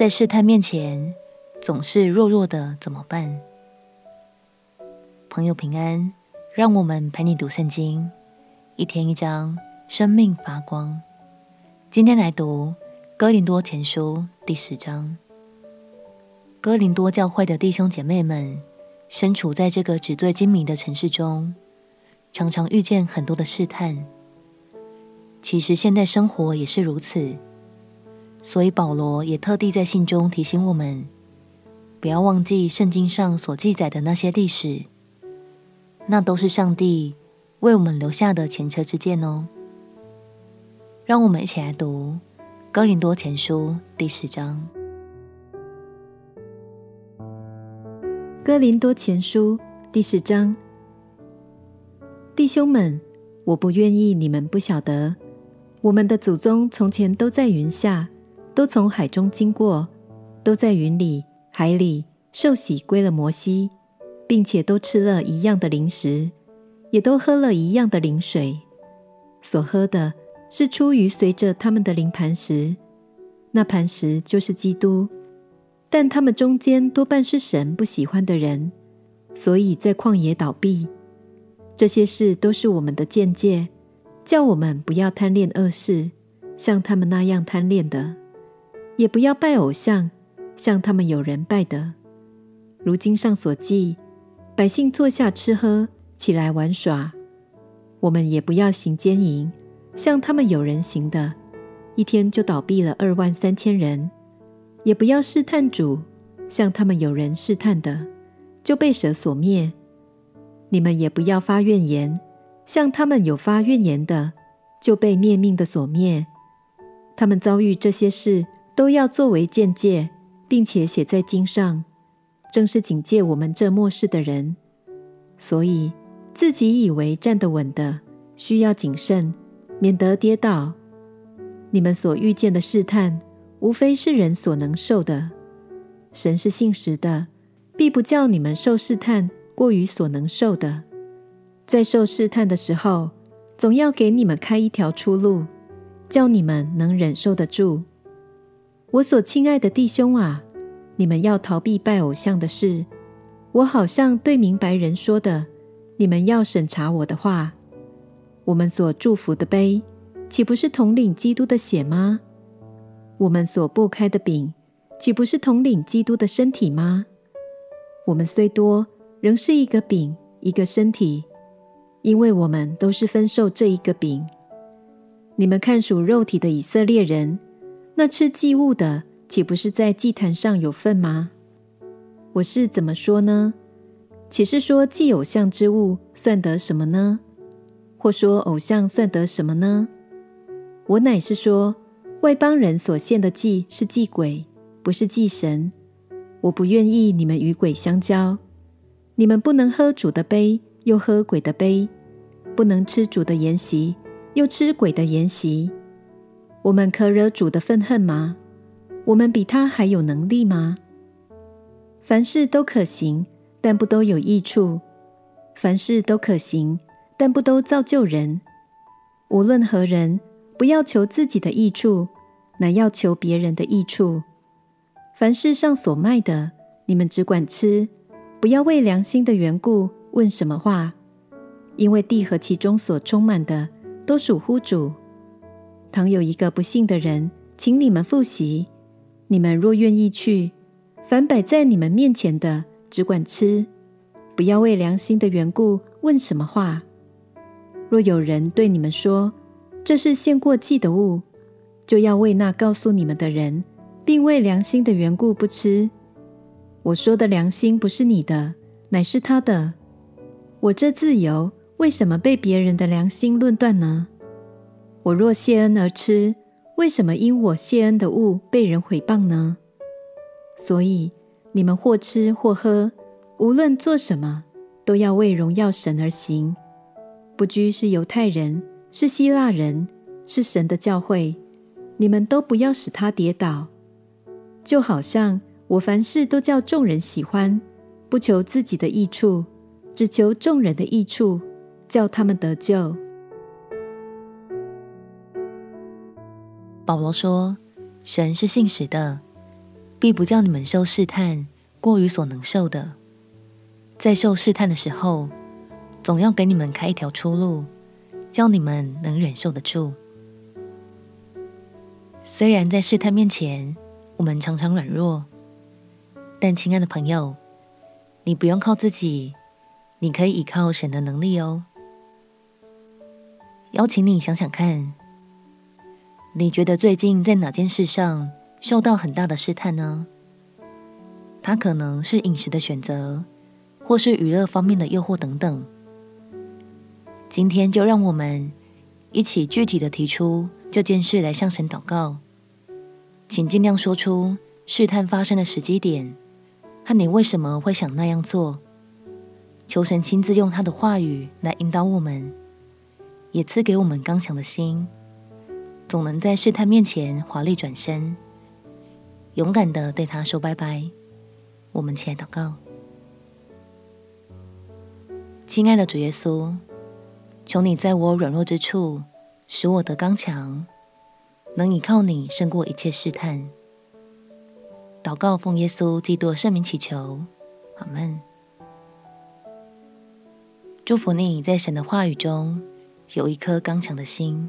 在试探面前总是弱弱的怎么办？朋友平安，让我们陪你读圣经，一天一章，生命发光。今天来读哥林多前书第十章。哥林多教会的弟兄姐妹们，身处在这个纸醉金迷的城市中，常常遇见很多的试探。其实现代生活也是如此。所以保罗也特地在信中提醒我们，不要忘记圣经上所记载的那些历史，那都是上帝为我们留下的前车之鉴哦。让我们一起来读《哥林多前书》第十章。《哥林多前书》第十章，弟兄们，我不愿意你们不晓得，我们的祖宗从前都在云下。都从海中经过，都在云里、海里受洗归了摩西，并且都吃了一样的灵食，也都喝了一样的灵水。所喝的是出于随着他们的灵磐石，那磐石就是基督。但他们中间多半是神不喜欢的人，所以在旷野倒闭。这些事都是我们的见解，叫我们不要贪恋恶事，像他们那样贪恋的。也不要拜偶像，像他们有人拜的。如经上所记，百姓坐下吃喝，起来玩耍。我们也不要行奸淫，像他们有人行的，一天就倒闭了二万三千人。也不要试探主，像他们有人试探的，就被蛇所灭。你们也不要发怨言，像他们有发怨言的，就被灭命的所灭。他们遭遇这些事。都要作为鉴戒，并且写在经上，正是警戒我们这末世的人。所以自己以为站得稳的，需要谨慎，免得跌倒。你们所遇见的试探，无非是人所能受的。神是信实的，必不叫你们受试探过于所能受的。在受试探的时候，总要给你们开一条出路，叫你们能忍受得住。我所亲爱的弟兄啊，你们要逃避拜偶像的事。我好像对明白人说的，你们要审查我的话。我们所祝福的杯，岂不是统领基督的血吗？我们所擘开的饼，岂不是统领基督的身体吗？我们虽多，仍是一个饼，一个身体，因为我们都是分受这一个饼。你们看属肉体的以色列人。那吃祭物的，岂不是在祭坛上有份吗？我是怎么说呢？岂是说祭偶像之物算得什么呢？或说偶像算得什么呢？我乃是说，外邦人所献的祭是祭鬼，不是祭神。我不愿意你们与鬼相交。你们不能喝主的杯，又喝鬼的杯；不能吃主的筵席，又吃鬼的筵席。我们可惹主的愤恨吗？我们比他还有能力吗？凡事都可行，但不都有益处；凡事都可行，但不都造就人。无论何人，不要求自己的益处，乃要求别人的益处。凡世上所卖的，你们只管吃，不要为良心的缘故问什么话，因为地和其中所充满的，都属乎主。倘有一个不信的人，请你们复习，你们若愿意去，凡摆在你们面前的，只管吃，不要为良心的缘故问什么话。若有人对你们说，这是献过祭的物，就要为那告诉你们的人，并为良心的缘故不吃。我说的良心不是你的，乃是他的。我这自由，为什么被别人的良心论断呢？我若谢恩而吃，为什么因我谢恩的物被人毁谤呢？所以你们或吃或喝，无论做什么，都要为荣耀神而行。不拘是犹太人，是希腊人，是神的教会，你们都不要使他跌倒。就好像我凡事都叫众人喜欢，不求自己的益处，只求众人的益处，叫他们得救。保罗说：“神是信实的，必不叫你们受试探过于所能受的。在受试探的时候，总要给你们开一条出路，叫你们能忍受得住。虽然在试探面前，我们常常软弱，但亲爱的朋友，你不用靠自己，你可以依靠神的能力哦。邀请你想想看，你觉得最近在哪件事上受到很大的试探呢？它可能是饮食的选择。或是娱乐方面的诱惑等等，今天就让我们一起具体的提出这件事来向神祷告，请尽量说出试探发生的时机点和你为什么会想那样做。求神亲自用他的话语来引导我们，也赐给我们刚强的心，总能在试探面前华丽转身，勇敢的对他说拜拜。我们起来祷告。亲爱的主耶稣，求你在我软弱之处，使我得刚强，能倚靠你胜过一切试探。祷告奉耶稣基督圣名祈求，阿门。祝福你在神的话语中有一颗刚强的心。